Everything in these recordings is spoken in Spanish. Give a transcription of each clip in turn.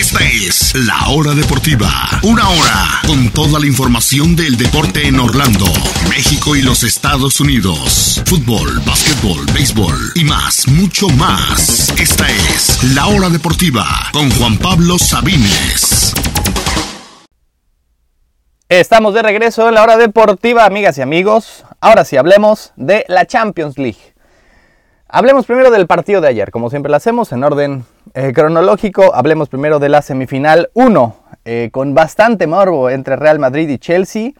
Esta es La Hora Deportiva. Una hora con toda la información del deporte en Orlando, México y los Estados Unidos. Fútbol, básquetbol, béisbol y más, mucho más. Esta es La Hora Deportiva con Juan Pablo Sabines. Estamos de regreso en la hora deportiva, amigas y amigos. Ahora sí, hablemos de la Champions League. Hablemos primero del partido de ayer, como siempre lo hacemos en orden eh, cronológico. Hablemos primero de la semifinal 1, eh, con bastante morbo entre Real Madrid y Chelsea.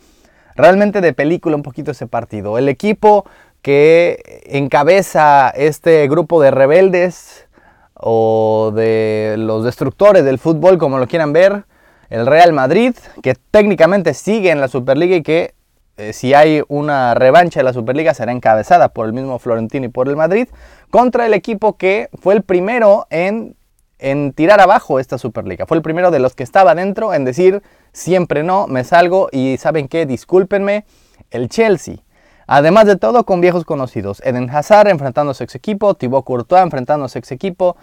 Realmente de película un poquito ese partido. El equipo que encabeza este grupo de rebeldes o de los destructores del fútbol, como lo quieran ver, el Real Madrid, que técnicamente sigue en la Superliga y que eh, si hay una revancha de la Superliga será encabezada por el mismo Florentino y por el Madrid, contra el equipo que fue el primero en, en tirar abajo esta Superliga. Fue el primero de los que estaba dentro en decir siempre no, me salgo y saben qué, discúlpenme, el Chelsea. Además de todo, con viejos conocidos. Eden Hazard enfrentándose a ex equipo, Thibaut Courtois enfrentándose a ex equipo.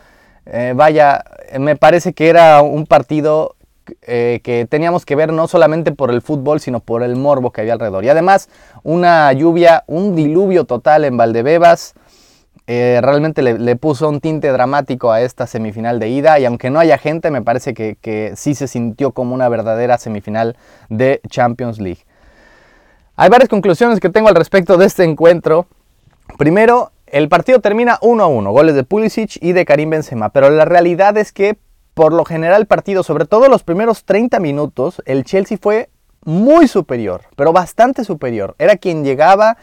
Eh, vaya, me parece que era un partido eh, que teníamos que ver no solamente por el fútbol, sino por el morbo que había alrededor. Y además, una lluvia, un diluvio total en Valdebebas. Eh, realmente le, puso un tinte dramático a esta semifinal de ida y aunque no haya gente, me parece que, que sí se sintió como una verdadera semifinal de Champions League. Hay varias conclusiones que tengo al respecto de este encuentro. Primero, el partido termina 1 a 1, goles de Pulisic y de Karim Benzema, pero la realidad es que por lo general el partido, sobre todo los primeros 30 minutos, el Chelsea fue muy superior, pero bastante superior. Era quien llegaba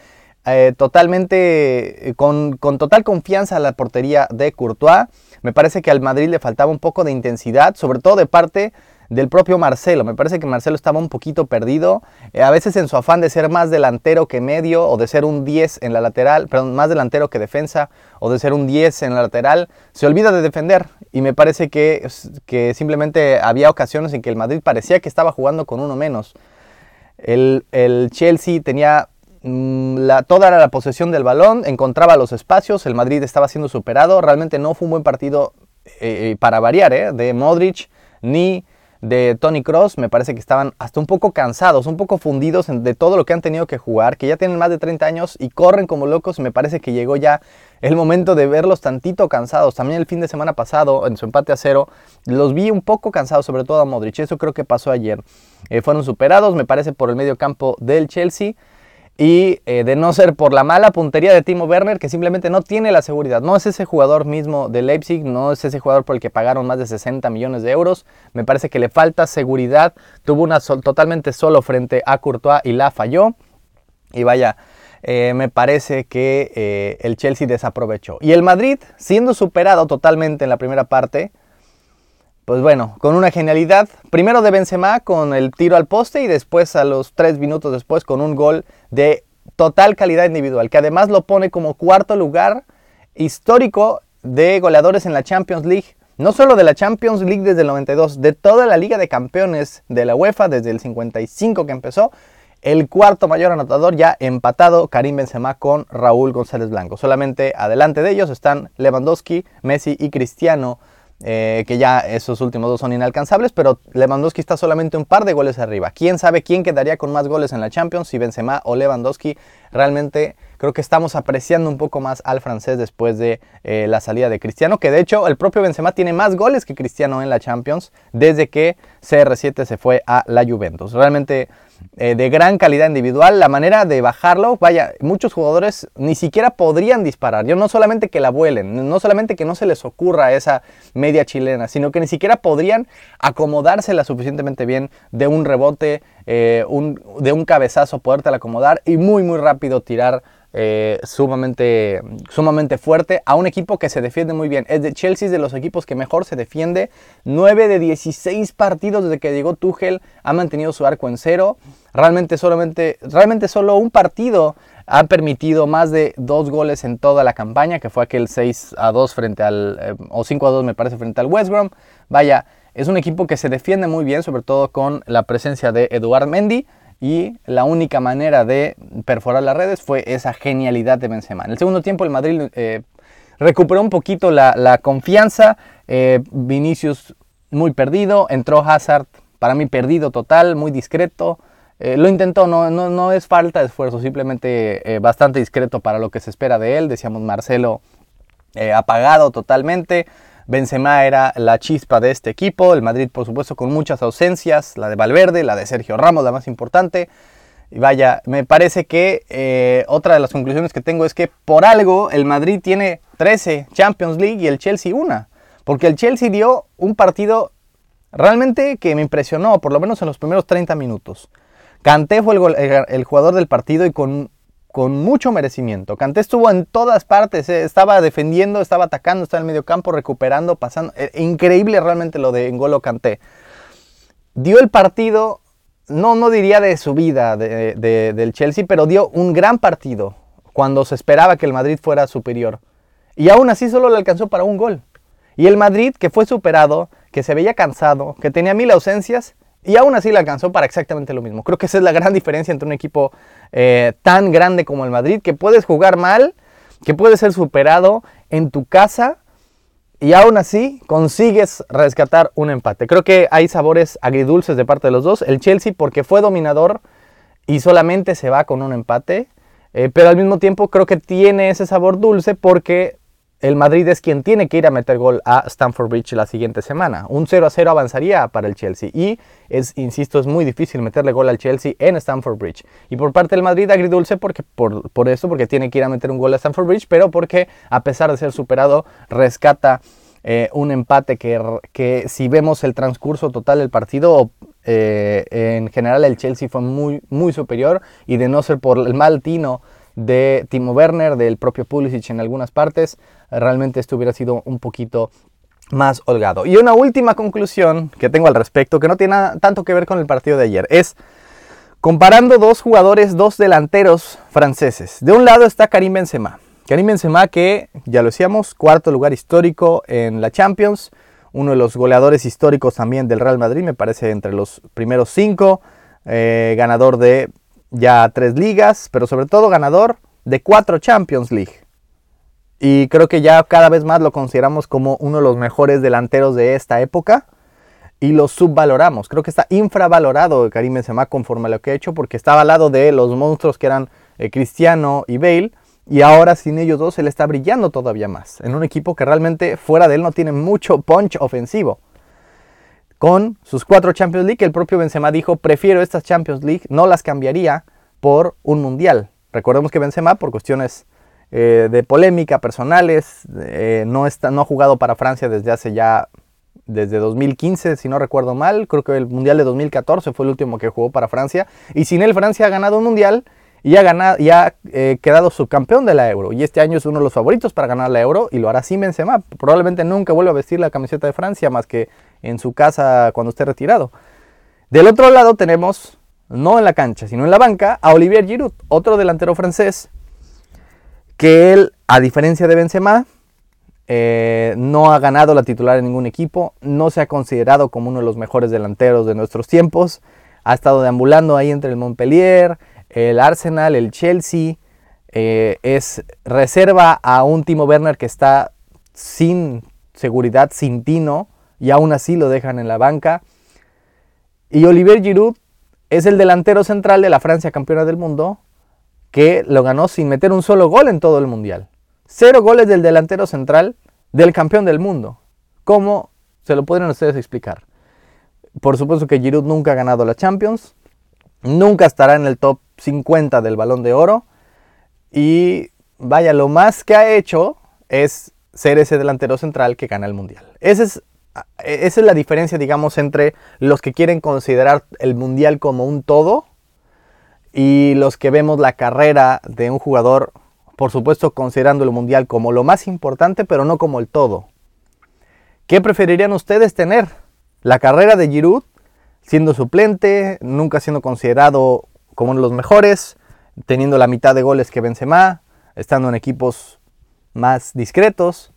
eh, totalmente, eh, con, con, total confianza a la portería de Courtois. Me parece que al Madrid le faltaba un poco de intensidad, sobre todo de parte del propio Marcelo. Me parece que Marcelo estaba un poquito perdido, eh, a veces en su afán de ser más delantero que medio o de ser un 10 en la lateral, perdón, más delantero que defensa o de ser un 10 en la lateral, se olvida de defender y me parece que, que simplemente había ocasiones en que el Madrid parecía que estaba jugando con uno menos. El, Chelsea tenía la, toda la posesión del balón, encontraba los espacios, el Madrid estaba siendo superado, realmente no fue un buen partido eh, para variar, de Modric ni de Tony Cross, me parece que estaban hasta un poco cansados, un poco fundidos de todo lo que han tenido que jugar, que ya tienen más de 30 años y corren como locos. Me parece que llegó ya el momento de verlos tantito cansados. También el fin de semana pasado, en su empate a cero, los vi un poco cansados, sobre todo a Modric. Eso creo que pasó ayer. Eh, fueron superados, me parece, por el medio campo del Chelsea y eh, de no ser por la mala puntería de Timo Werner, que simplemente no tiene la seguridad. No es ese jugador mismo de Leipzig, no es ese jugador por el que pagaron más de 60 millones de euros. Me parece que le falta seguridad. Tuvo una totalmente solo frente a Courtois y la falló. Y vaya, eh, me parece que eh, el Chelsea desaprovechó. Y el Madrid, siendo superado totalmente en la primera parte, pues bueno, con una genialidad, primero de Benzema con el tiro al poste y después a los tres minutos después con un gol de total calidad individual, que además lo pone como cuarto lugar histórico de goleadores en la Champions League. No solo de la Champions League desde el 92, de toda la Liga de Campeones de la UEFA desde el 55 que empezó, el cuarto mayor anotador ya empatado Karim Benzema con Raúl González Blanco. Solamente adelante de ellos están Lewandowski, Messi y Cristiano eh, que ya esos últimos dos son inalcanzables, pero Lewandowski está solamente un par de goles arriba. ¿Quién sabe quién quedaría con más goles en la Champions, si Benzema o Lewandowski? Realmente creo que estamos apreciando un poco más al francés después de eh, la salida de Cristiano, que de hecho el propio Benzema tiene más goles que Cristiano en la Champions desde que CR7 se fue a la Juventus. Realmente eh, de gran calidad individual. La manera de bajarlo, vaya, muchos jugadores ni siquiera podrían disparar. Yo no solamente que la vuelen, no solamente que no se les ocurra esa media chilena, sino que ni siquiera podrían acomodársela suficientemente bien de un rebote, eh, de un cabezazo, podértela acomodar y muy, muy rápido tirar eh, sumamente, sumamente fuerte a un equipo que se defiende muy bien. Es de Chelsea de los equipos que mejor se defiende. 9 de 16 partidos desde que llegó Tuchel ha mantenido su arco en cero. Realmente, solamente, realmente solo un partido ha permitido más de dos goles en toda la campaña, que fue aquel 6 a 2 frente al, eh, o 5 a 2 me parece, frente al West Brom. Vaya, es un equipo que se defiende muy bien, sobre todo con la presencia de Eduard Mendy y la única manera de perforar las redes fue esa genialidad de Benzema. En el segundo tiempo el Madrid eh, recuperó un poquito la, confianza, eh, Vinicius muy perdido. Entró Hazard, para mí perdido total, muy discreto. Eh, lo intentó, no, no, es falta de esfuerzo, simplemente bastante discreto para lo que se espera de él. Decíamos Marcelo apagado totalmente. Benzema era la chispa de este equipo. El Madrid, por supuesto, con muchas ausencias. La de Valverde, la de Sergio Ramos, la más importante. Y vaya, me parece que otra de las conclusiones que tengo es que por algo el Madrid tiene 13 Champions League y el Chelsea una. Porque el Chelsea dio un partido realmente que me impresionó, por lo menos en los primeros 30 minutos. Kanté fue el, jugador del partido y con, con, mucho merecimiento. Kanté estuvo en todas partes, eh, estaba defendiendo, estaba atacando, estaba en el medio campo, recuperando, pasando. Eh, increíble realmente lo de Ngolo Kanté. Dio el partido, no, no diría de su vida del Chelsea, pero dio un gran partido cuando se esperaba que el Madrid fuera superior. Y aún así solo le alcanzó para un gol. Y el Madrid, que fue superado, que se veía cansado, que tenía mil ausencias, y aún así le alcanzó para exactamente lo mismo. Creo que esa es la gran diferencia entre un equipo eh, tan grande como el Madrid, que puedes jugar mal, que puedes ser superado en tu casa y aún así consigues rescatar un empate. Creo que hay sabores agridulces de parte de los dos. El Chelsea porque fue dominador y solamente se va con un empate. Eh, pero al mismo tiempo creo que tiene ese sabor dulce porque el Madrid es quien tiene que ir a meter gol a Stamford Bridge la siguiente semana. Un 0 a 0 avanzaría para el Chelsea y es, insisto, es muy difícil meterle gol al Chelsea en Stamford Bridge. Y por parte del Madrid agridulce porque, por, por eso, porque tiene que ir a meter un gol a Stamford Bridge, pero porque a pesar de ser superado, rescata eh, un empate que, que, si vemos el transcurso total del partido, eh, en general el Chelsea fue muy, muy superior y de no ser por el mal tino de Timo Werner, del propio Pulisic en algunas partes, realmente esto hubiera sido un poquito más holgado. Y una última conclusión que tengo al respecto, que no tiene tanto que ver con el partido de ayer, es comparando dos jugadores, dos delanteros franceses. De un lado está Karim Benzema. Karim Benzema que, ya lo decíamos, cuarto lugar histórico en la Champions, uno de los goleadores históricos también del Real Madrid, me parece entre los primeros cinco, eh, ganador de ya tres ligas, pero sobre todo ganador de cuatro Champions League. Y creo que ya cada vez más lo consideramos como uno de los mejores delanteros de esta época y lo subvaloramos. Creo que está infravalorado Karim Benzema conforme a lo que ha hecho porque estaba al lado de los monstruos que eran eh, Cristiano y Bale y ahora sin ellos dos él está brillando todavía más en un equipo que realmente fuera de él no tiene mucho punch ofensivo con sus cuatro Champions League. El propio Benzema dijo, prefiero estas Champions League, no las cambiaría por un Mundial. Recordemos que Benzema, por cuestiones eh, de polémica, personales, eh, no, está, no ha jugado para Francia desde hace ya, desde 2015, si no recuerdo mal. Creo que el Mundial de 2014 fue el último que jugó para Francia. Y sin él Francia ha ganado un Mundial y ha, ganado, y ha eh, quedado subcampeón de la Euro. Y este año es uno de los favoritos para ganar la Euro y lo hará sin Benzema. Probablemente nunca vuelva a vestir la camiseta de Francia más que en su casa cuando esté retirado. Del otro lado tenemos, no en la cancha, sino en la banca, a Olivier Giroud, otro delantero francés, que él, a diferencia de Benzema, eh, no ha ganado la titular en ningún equipo, no se ha considerado como uno de los mejores delanteros de nuestros tiempos, ha estado deambulando ahí entre el Montpellier, el Arsenal, el Chelsea, eh, es reserva a un Timo Werner que está sin seguridad, sin tino, y aún así lo dejan en la banca. Y Olivier Giroud es el delantero central de la Francia campeona del mundo, que lo ganó sin meter un solo gol en todo el mundial. Cero goles del delantero central del campeón del mundo. ¿Cómo se lo pueden ustedes explicar? Por supuesto que Giroud nunca ha ganado la Champions, nunca estará en el top 50 del balón de oro. Y vaya, lo más que ha hecho es ser ese delantero central que gana el mundial. Esa es la diferencia, digamos, entre los que quieren considerar el mundial como un todo y los que vemos la carrera de un jugador, por supuesto, considerando el mundial como lo más importante, pero no como el todo. ¿Qué preferirían ustedes tener? ¿La carrera de Giroud siendo suplente, nunca siendo considerado como uno de los mejores, teniendo la mitad de goles que Benzema, estando en equipos más discretos,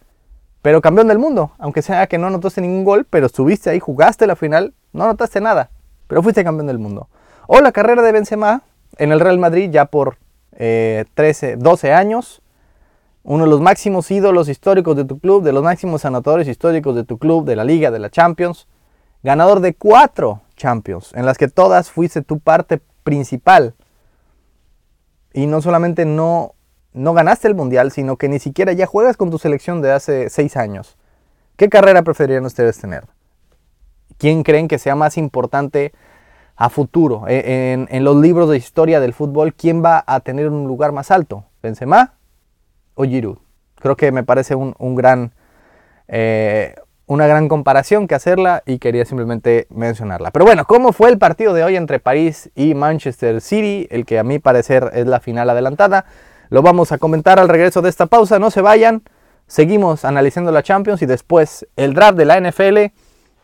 pero campeón del mundo, aunque sea que no anotaste ningún gol, pero estuviste ahí, jugaste la final, no anotaste nada, pero fuiste campeón del mundo. O la carrera de Benzema en el Real Madrid ya por 13, eh, 12 años, uno de los máximos ídolos históricos de tu club, de los máximos anotadores históricos de tu club, de la liga, de la Champions, ganador de cuatro Champions, en las que todas fuiste tu parte principal. Y no solamente no, no ganaste el Mundial, sino que ni siquiera ya juegas con tu selección de hace seis años. ¿Qué carrera preferirían ustedes tener? ¿Quién creen que sea más importante a futuro? E, en, los libros de historia del fútbol, ¿quién va a tener un lugar más alto? ¿Benzema o Giroud? Creo que me parece un, gran, eh, una gran comparación que hacerla y quería simplemente mencionarla. Pero bueno, ¿cómo fue el partido de hoy entre París y Manchester City? El que a mi parecer es la final adelantada. Lo vamos a comentar al regreso de esta pausa, no se vayan. Seguimos analizando la Champions y después el draft de la NFL,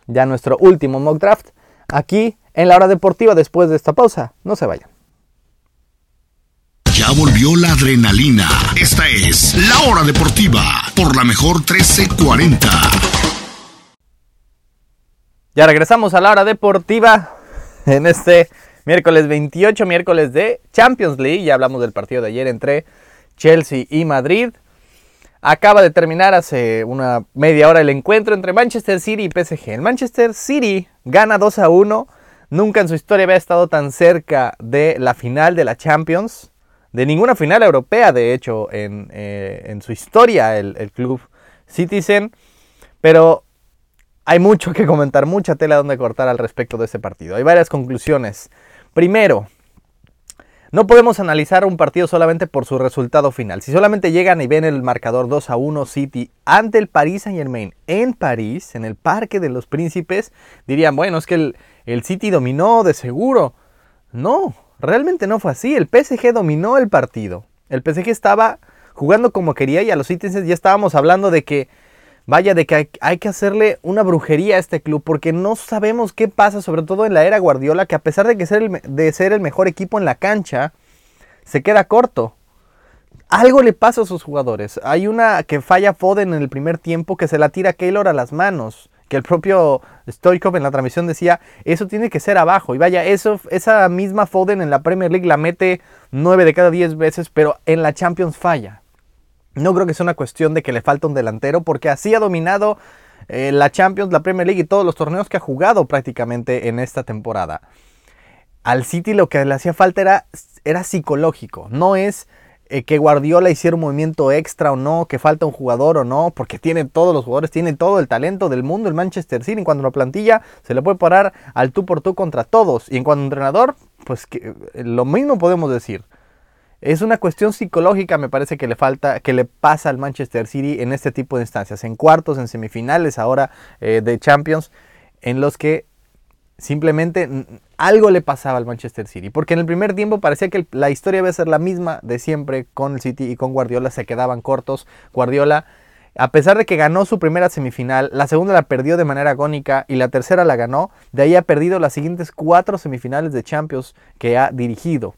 ya nuestro último mock draft, aquí en la hora deportiva después de esta pausa. No se vayan. Ya volvió la adrenalina. Esta es la hora deportiva por la mejor 1340. Ya regresamos a la hora deportiva en este miércoles 28, miércoles de Champions League. Ya hablamos del partido de ayer entre Chelsea y Madrid. Acaba de terminar hace una media hora el encuentro entre Manchester City y PSG. El Manchester City gana 2 a 1. Nunca en su historia había estado tan cerca de la final de la Champions. De ninguna final europea, de hecho, en, eh, su historia, el, el club Citizen. Pero hay mucho que comentar, mucha tela donde cortar al respecto de ese partido. Hay varias conclusiones. Primero, no podemos analizar un partido solamente por su resultado final. Si solamente llegan y ven el marcador 2 a 1 City ante el Paris Saint Germain en París, en el Parque de los Príncipes, dirían, bueno, es que el, City dominó de seguro. No, realmente no fue así. El PSG dominó el partido. El PSG estaba jugando como quería y a los Citizens ya estábamos hablando de que vaya, de que hay, que hacerle una brujería a este club porque no sabemos qué pasa, sobre todo en la era Guardiola, que a pesar de, que ser el, de ser el mejor equipo en la cancha, se queda corto. Algo le pasa a sus jugadores. Hay una que falla Foden en el primer tiempo que se la tira Keylor a las manos. Que el propio Stoikov en la transmisión decía, eso tiene que ser abajo. Y vaya, eso, esa misma Foden en la Premier League la mete 9 de cada 10 veces, pero en la Champions falla. No creo que sea una cuestión de que le falta un delantero, porque así ha dominado eh, la Champions, la Premier League y todos los torneos que ha jugado prácticamente en esta temporada. Al City lo que le hacía falta era, era psicológico, no es eh, que Guardiola hiciera un movimiento extra o no, que falta un jugador o no, porque tiene todos los jugadores, tiene todo el talento del mundo el Manchester City. En cuanto a la plantilla, se le puede parar al tú por tú contra todos. Y en cuanto a entrenador, pues que, eh, lo mismo podemos decir. Es una cuestión psicológica, me parece que le falta, que le pasa al Manchester City en este tipo de instancias, en cuartos, en semifinales ahora eh, de Champions, en los que simplemente algo le pasaba al Manchester City. Porque en el primer tiempo parecía que la historia iba a ser la misma de siempre con el City y con Guardiola, se quedaban cortos. Guardiola, a pesar de que ganó su primera semifinal, la segunda la perdió de manera agónica y la tercera la ganó, de ahí ha perdido las siguientes cuatro semifinales de Champions que ha dirigido.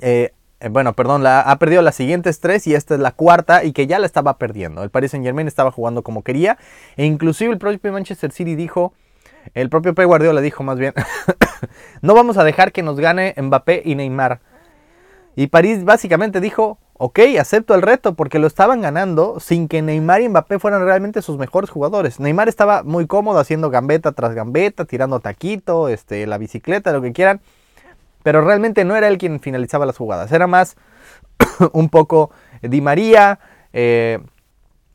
Eh, eh, bueno, perdón, la, ha perdido las siguientes tres y esta es la cuarta y que ya la estaba perdiendo. El Paris Saint Germain estaba jugando como quería e inclusive el propio Manchester City dijo, el propio Pep Guardiola dijo más bien, no vamos a dejar que nos gane Mbappé y Neymar. Y París básicamente dijo, ok, acepto el reto porque lo estaban ganando sin que Neymar y Mbappé fueran realmente sus mejores jugadores. Neymar estaba muy cómodo haciendo gambeta tras gambeta, tirando taquito, este, la bicicleta, lo que quieran. Pero realmente no era él quien finalizaba las jugadas. Era más un poco Di María, eh,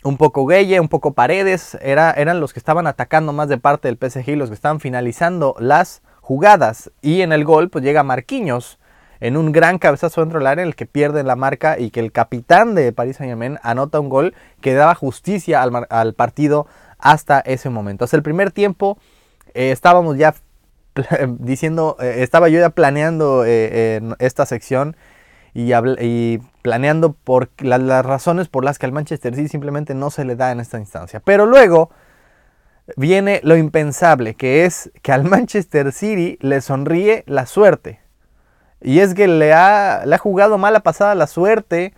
un poco Gueye, un poco Paredes. Era, eran los que estaban atacando más de parte del PSG y los que estaban finalizando las jugadas. Y en el gol pues llega Marquinhos en un gran cabezazo dentro del área en el que pierde la marca y que el capitán de Paris Saint Germain anota un gol que daba justicia al, partido hasta ese momento. Hasta el primer tiempo eh, estábamos ya diciendo, eh, estaba yo ya planeando eh, esta sección y, planeando por las razones por las que al Manchester City simplemente no se le da en esta instancia. Pero luego viene lo impensable, que es que al Manchester City le sonríe la suerte. Y es que le ha, le ha jugado mala pasada la suerte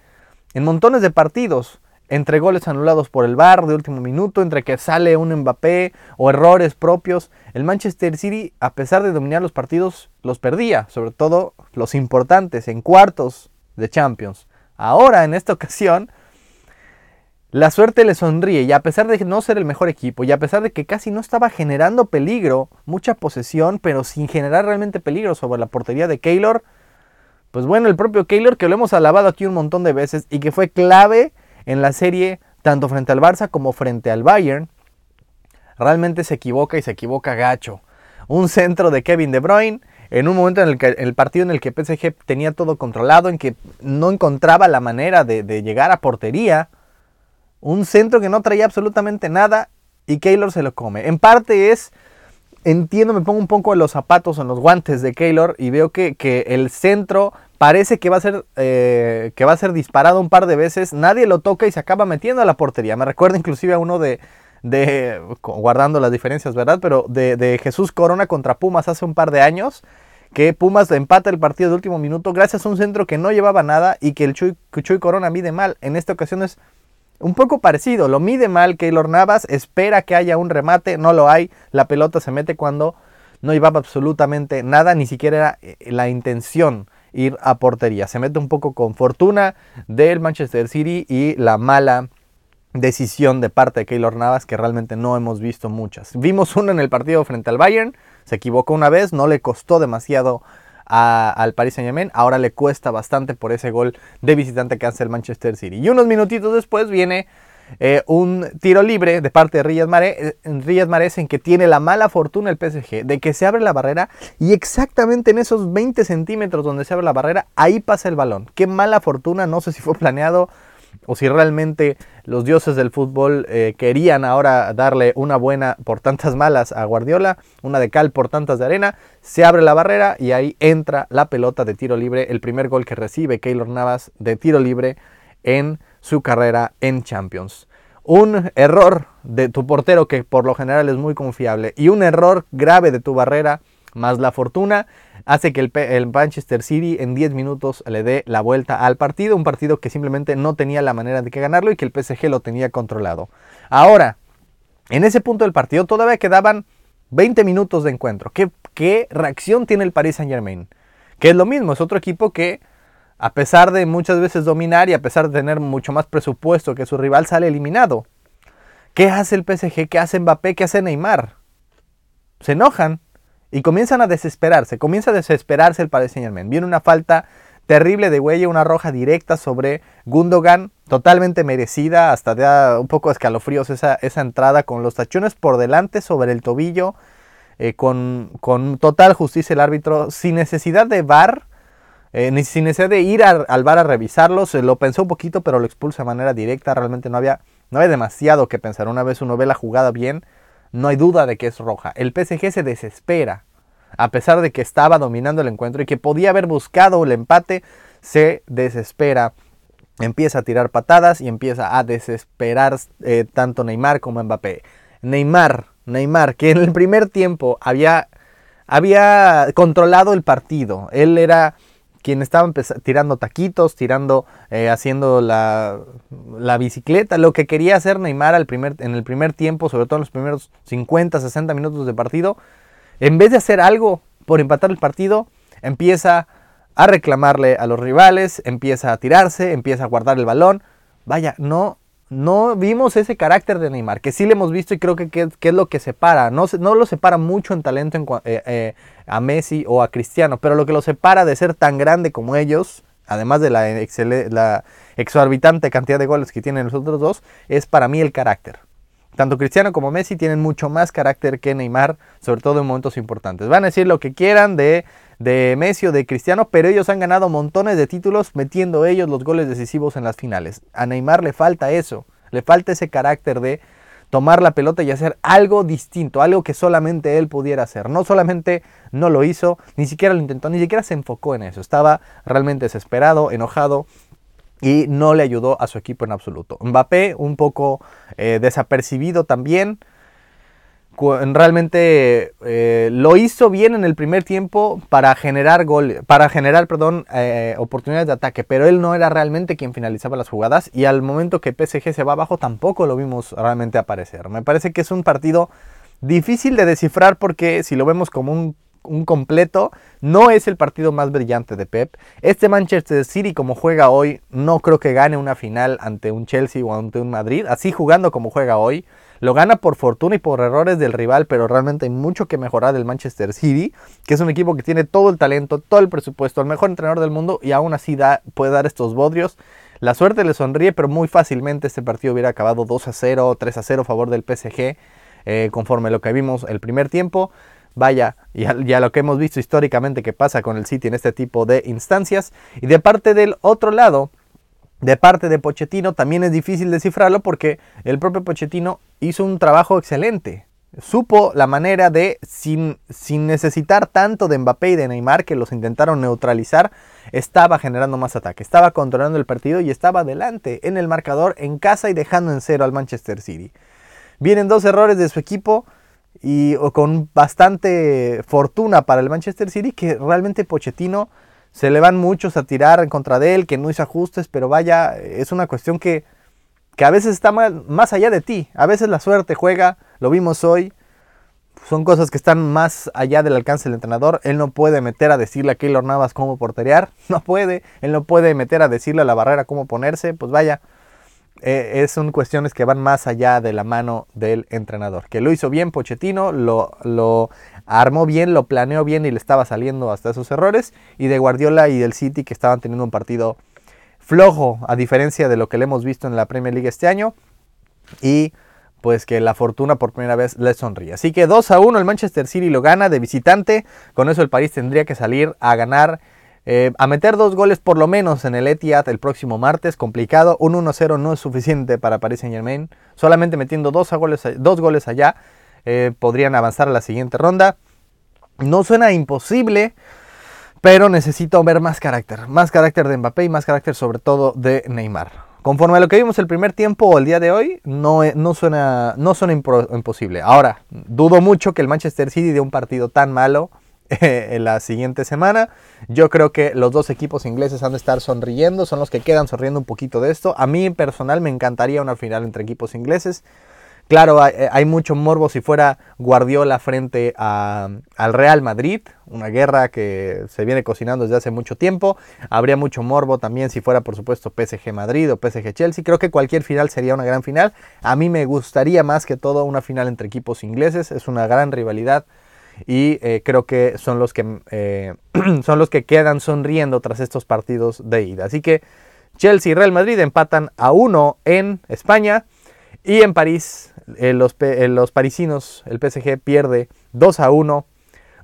en montones de partidos entre goles anulados por el VAR de último minuto, entre que sale un Mbappé o errores propios, el Manchester City, a pesar de dominar los partidos, los perdía, sobre todo los importantes en cuartos de Champions. Ahora, en esta ocasión, la suerte le sonríe y a pesar de no ser el mejor equipo y a pesar de que casi no estaba generando peligro, mucha posesión, pero sin generar realmente peligro sobre la portería de Keylor, pues bueno, el propio Keylor que lo hemos alabado aquí un montón de veces y que fue clave en la serie tanto frente al Barça como frente al Bayern, realmente se equivoca y se equivoca gacho. Un centro de Kevin De Bruyne en un momento en el, que, el partido en el que PSG tenía todo controlado, en que no encontraba la manera de, llegar a portería un centro que no traía absolutamente nada y Keylor se lo come. En parte es, entiendo, me pongo un poco en los zapatos, en los guantes de Keylor y veo que, el centro parece que va, a ser, eh, que va a ser disparado un par de veces, nadie lo toca y se acaba metiendo a la portería. Me recuerda inclusive a uno de, de guardando las diferencias, ¿verdad? Pero de, Jesús Corona contra Pumas hace un par de años, que Pumas empata el partido de último minuto gracias a un centro que no llevaba nada y que el Chuy, Chuy Corona mide mal. En esta ocasión es un poco parecido, lo mide mal Keylor Navas, espera que haya un remate, no lo hay, la pelota se mete cuando no llevaba absolutamente nada, ni siquiera era eh, la intención ir a portería. Se mete un poco con fortuna del Manchester City y la mala decisión de parte de Keylor Navas que realmente no hemos visto muchas. Vimos una en el partido frente al Bayern, se equivocó una vez, no le costó demasiado al Paris Saint Germain. Ahora le cuesta bastante por ese gol de visitante que hace el Manchester City. Y unos minutitos después viene eh, un tiro libre de parte de Mahrez, Riyad Mahrez en que tiene la mala fortuna el PSG de que se abre la barrera y exactamente en esos 20 centímetros donde se abre la barrera, ahí pasa el balón. Qué mala fortuna, no sé si fue planeado o si realmente los dioses del fútbol eh, querían ahora darle una buena por tantas malas a Guardiola, una de cal por tantas de arena, se abre la barrera y ahí entra la pelota de tiro libre, el primer gol que recibe Keylor Navas de tiro libre en su carrera en Champions. Un error de tu portero que por lo general es muy confiable y un error grave de tu barrera más la fortuna hace que el, Manchester City en 10 minutos le dé la vuelta al partido, un partido que simplemente no tenía la manera de que ganarlo y que el PSG lo tenía controlado. Ahora, en ese punto del partido todavía quedaban 20 minutos de encuentro. ¿Qué, qué reacción tiene el Paris Saint Germain? Que es lo mismo, es otro equipo que a pesar de muchas veces dominar y a pesar de tener mucho más presupuesto que su rival, sale eliminado. ¿Qué hace el PSG? ¿Qué hace Mbappé? ¿Qué hace Neymar? Se enojan y comienzan a desesperarse, comienza a desesperarse el Paris Saint Germain. Viene una falta terrible de huella, una roja directa sobre Gundogan, totalmente merecida, hasta da un poco escalofríos esa, esa entrada con los tachones por delante sobre el tobillo, eh, con, con, total justicia el árbitro, sin necesidad de VAR, eh, sin necesidad de ir al VAR a revisarlo, se lo pensó un poquito, pero lo expulsa de manera directa, realmente no había, no había demasiado que pensar, una vez uno ve la jugada bien, no hay duda de que es roja. El PSG se desespera, a pesar de que estaba dominando el encuentro y que podía haber buscado el empate, se desespera. Empieza a tirar patadas y empieza a desesperar eh, tanto Neymar como Mbappé. Neymar, Neymar, que en el primer tiempo había, había controlado el partido. Él era quien estaba tirando taquitos, tirando, eh, haciendo la, bicicleta, lo que quería hacer Neymar al primer, en el primer tiempo, sobre todo en los primeros 50, 60 minutos de partido, en vez de hacer algo por empatar el partido, empieza a reclamarle a los rivales, empieza a tirarse, empieza a guardar el balón. Vaya, no no vimos ese carácter de Neymar, que sí le hemos visto y creo que, es lo que separa. No, no lo separa mucho en talento eh, eh, a Messi o a Cristiano, pero lo que lo separa de ser tan grande como ellos, además de la, la exorbitante cantidad de goles que tienen los otros dos, es para mí el carácter. Tanto Cristiano como Messi tienen mucho más carácter que Neymar, sobre todo en momentos importantes. Van a decir lo que quieran de de Messi o de Cristiano, pero ellos han ganado montones de títulos metiendo ellos los goles decisivos en las finales. A Neymar le falta eso, le falta ese carácter de tomar la pelota y hacer algo distinto, algo que solamente él pudiera hacer. No solamente no lo hizo, ni siquiera lo intentó, ni siquiera se enfocó en eso. Estaba realmente desesperado, enojado y no le ayudó a su equipo en absoluto. Mbappé un poco eh, desapercibido también realmente eh, lo hizo bien en el primer tiempo para generar gol, para generar, perdón, eh, oportunidades de ataque, pero él no era realmente quien finalizaba las jugadas y al momento que PSG se va abajo tampoco lo vimos realmente aparecer. Me parece que es un partido difícil de descifrar porque si lo vemos como un un completo. No es el partido más brillante de Pep. Este Manchester City, como juega hoy, no creo que gane una final ante un Chelsea o ante un Madrid. Así jugando como juega hoy. Lo gana por fortuna y por errores del rival, pero realmente hay mucho que mejorar del Manchester City, que es un equipo que tiene todo el talento, todo el presupuesto, el mejor entrenador del mundo y aún así da, puede dar estos bodrios. La suerte le sonríe, pero muy fácilmente este partido hubiera acabado 2 a 0, 3 a 0 a favor del PSG, eh, conforme lo que vimos el primer tiempo. Vaya, y a, lo que hemos visto históricamente que pasa con el City en este tipo de instancias. Y de parte del otro lado, de parte de Pochettino también es difícil descifrarlo porque el propio Pochettino hizo un trabajo excelente. Supo la manera de, sin, sin, necesitar tanto de Mbappé y de Neymar, que los intentaron neutralizar, estaba generando más ataque, estaba controlando el partido y estaba adelante en el marcador en casa y dejando en cero al Manchester City. Vienen dos errores de su equipo y con bastante fortuna para el Manchester City que realmente Pochettino se le van muchos a tirar en contra de él, que no hizo ajustes, pero vaya, es una cuestión que, que a veces está más allá de ti. A veces la suerte juega, lo vimos hoy. Son cosas que están más allá del alcance del entrenador. Él no puede meter a decirle a Keylor Navas cómo porterear. No puede. Él no puede meter a decirle a la barrera cómo ponerse. Pues vaya, eh, son cuestiones que van más allá de la mano del entrenador. Que lo hizo bien Pochettino, lo, lo armó bien, lo planeó bien y le estaba saliendo hasta esos errores. Y de Guardiola y del City que estaban teniendo un partido flojo, a diferencia de lo que le hemos visto en la Premier League este año. Y pues que la fortuna por primera vez le sonríe. Así que 2 a 1 el Manchester City lo gana de visitante. Con eso el París tendría que salir a ganar, eh, a meter dos goles por lo menos en el Etihad el próximo martes. Complicado, un 1-0 no es suficiente para Paris Saint Germain. Solamente metiendo dos, goles, dos goles allá eh, podrían avanzar a la siguiente ronda. No suena imposible, pero necesito ver más carácter. Más carácter de Mbappé y más carácter sobre todo de Neymar. Conforme a lo que vimos el primer tiempo o el día de hoy, no, no suena, no imposible. Ahora, dudo mucho que el Manchester City dé un partido tan malo en la siguiente semana. Yo creo que los dos equipos ingleses han de estar sonriendo, son los que quedan sonriendo un poquito de esto. A mí personal me encantaría una final entre equipos ingleses. Claro, eh, hay, mucho morbo si fuera Guardiola frente al Real Madrid, una guerra que se viene cocinando desde hace mucho tiempo. Habría mucho morbo también si fuera, por supuesto, PSG Madrid o PSG Chelsea. Creo que cualquier final sería una gran final. A mí me gustaría más que todo una final entre equipos ingleses. Es una gran rivalidad y eh, creo que son los que eh, son los que quedan sonriendo tras estos partidos de ida. Así que Chelsea y Real Madrid empatan a uno en España y en París eh, los, los, parisinos, el PSG pierde 2 a 1.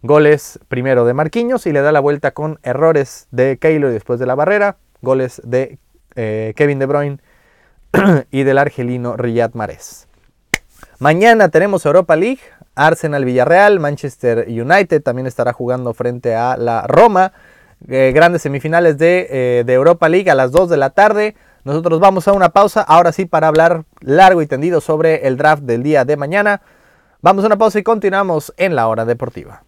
Goles primero de Marquinhos y le da la vuelta con errores de Keylor después de la barrera. Goles de Kevin De Bruyne y del argelino Riyad Mahrez. Mañana tenemos Europa League, Arsenal Villarreal, Manchester United también estará jugando frente a la Roma. grandes semifinales de, de Europa League a las 2 de la tarde. Nosotros vamos a una pausa, ahora sí, para hablar largo y tendido sobre el draft del día de mañana. Vamos a una pausa y continuamos en la hora deportiva.